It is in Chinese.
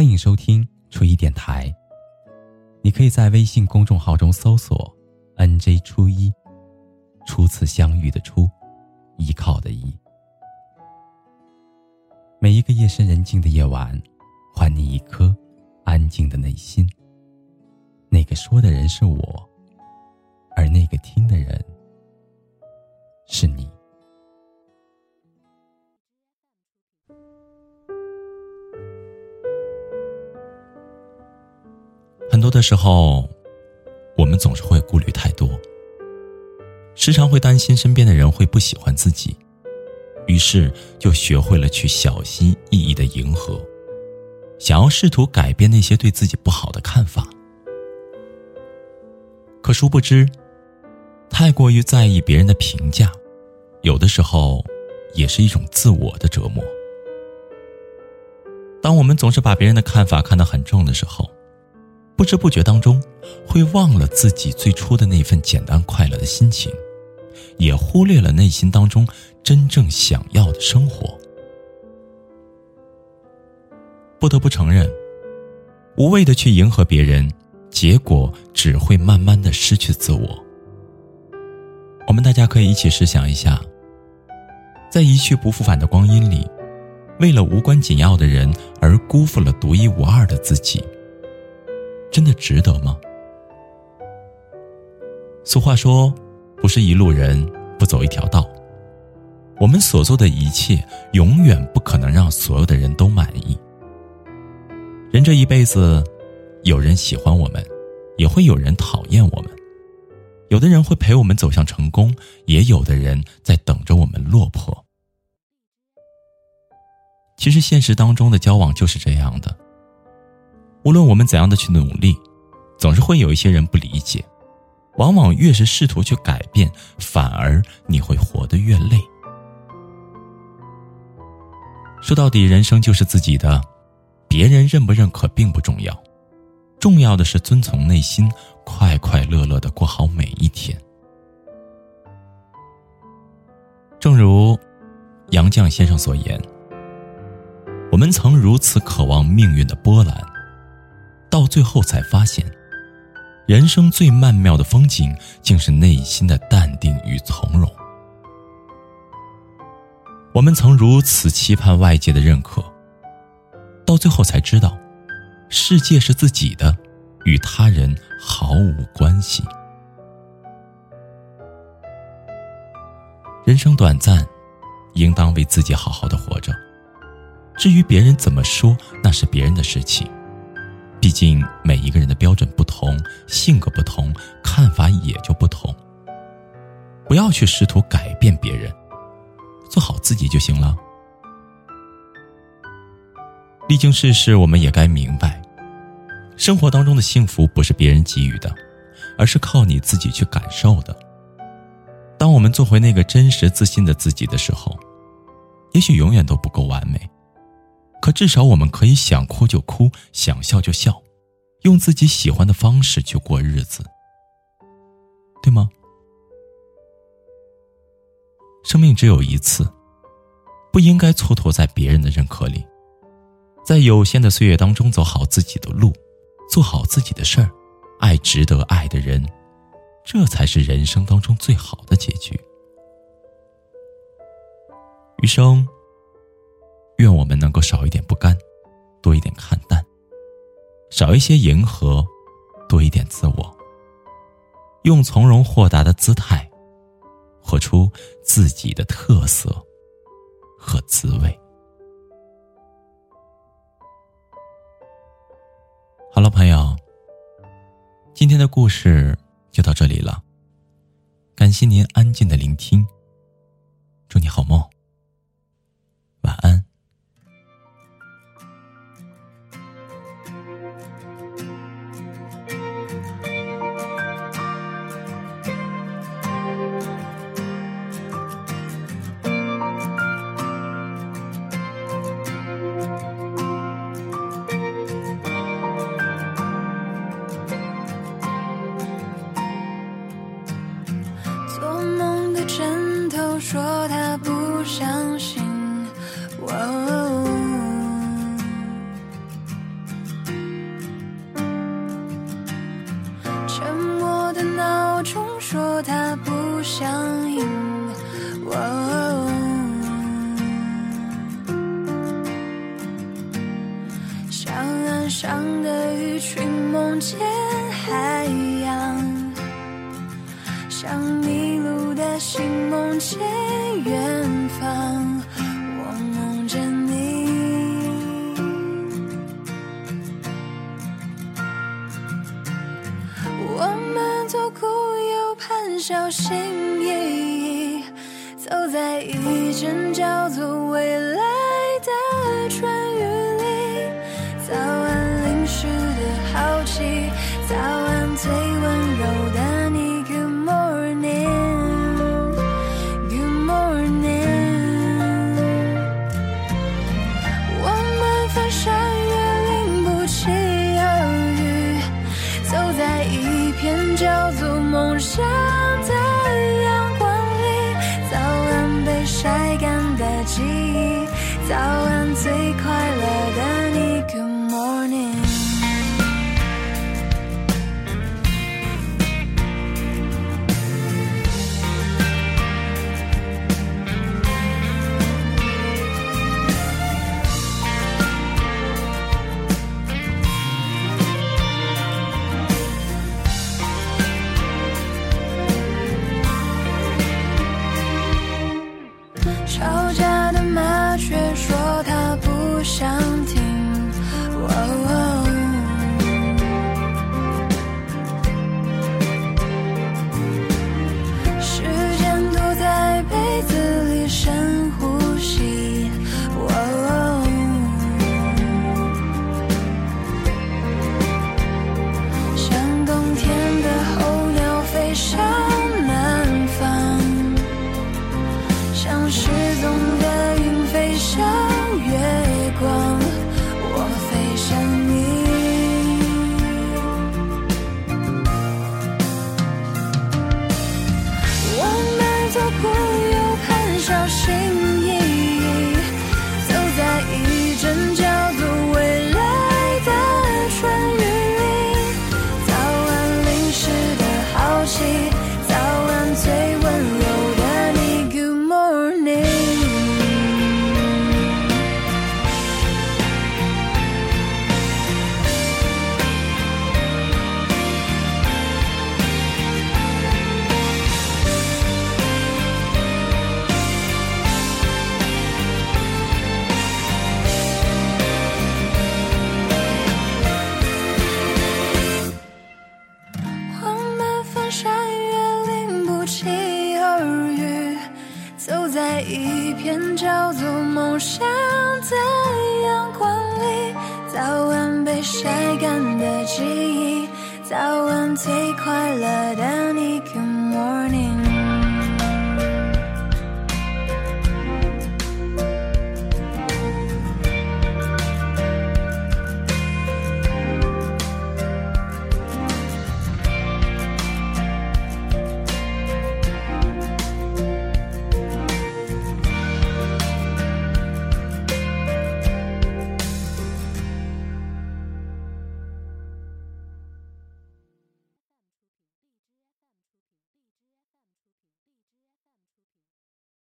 欢迎收听初一电台。你可以在微信公众号中搜索 “nj 初一”，初次相遇的初，依靠的依。每一个夜深人静的夜晚，还你一颗安静的内心。那个说的人是我，而那个听的人是你。很多的时候，我们总是会顾虑太多，时常会担心身边的人会不喜欢自己，于是就学会了去小心翼翼的迎合，想要试图改变那些对自己不好的看法。可殊不知，太过于在意别人的评价，有的时候也是一种自我的折磨。当我们总是把别人的看法看得很重的时候，不知不觉当中，会忘了自己最初的那份简单快乐的心情，也忽略了内心当中真正想要的生活。不得不承认，无谓的去迎合别人，结果只会慢慢的失去自我。我们大家可以一起试想一下，在一去不复返的光阴里，为了无关紧要的人而辜负了独一无二的自己。真的值得吗？俗话说，不是一路人不走一条道。我们所做的一切，永远不可能让所有的人都满意。人这一辈子，有人喜欢我们，也会有人讨厌我们。有的人会陪我们走向成功，也有的人在等着我们落魄。其实，现实当中的交往就是这样的。无论我们怎样的去努力，总是会有一些人不理解。往往越是试图去改变，反而你会活得越累。说到底，人生就是自己的，别人认不认可并不重要，重要的是遵从内心，快快乐乐的过好每一天。正如杨绛先生所言：“我们曾如此渴望命运的波澜。”到最后才发现，人生最曼妙的风景，竟是内心的淡定与从容。我们曾如此期盼外界的认可，到最后才知道，世界是自己的，与他人毫无关系。人生短暂，应当为自己好好的活着。至于别人怎么说，那是别人的事情。毕竟每一个人的标准不同，性格不同，看法也就不同。不要去试图改变别人，做好自己就行了。历经世事，我们也该明白，生活当中的幸福不是别人给予的，而是靠你自己去感受的。当我们做回那个真实自信的自己的时候，也许永远都不够完美。可至少我们可以想哭就哭，想笑就笑，用自己喜欢的方式去过日子，对吗？生命只有一次，不应该蹉跎在别人的认可里，在有限的岁月当中走好自己的路，做好自己的事儿，爱值得爱的人，这才是人生当中最好的结局。余生。愿我们能够少一点不甘，多一点看淡，少一些迎合，多一点自我。用从容豁达的姿态，活出自己的特色和滋味。好了，朋友，今天的故事就到这里了。感谢您安静的聆听，相应。哦，像岸上的鱼群梦见海洋，像迷路的心梦见远方。小心翼翼，走在一阵叫做未来的春雨里。早安，淋湿的好奇，早安，最温柔的你。Good morning，Good morning。我们翻山越岭，不期而遇，走在一片叫做梦想吵架的麻雀说它不想听。在一片叫做梦想的阳光里。早晚，被晒干的记忆，早晚，最快乐的你。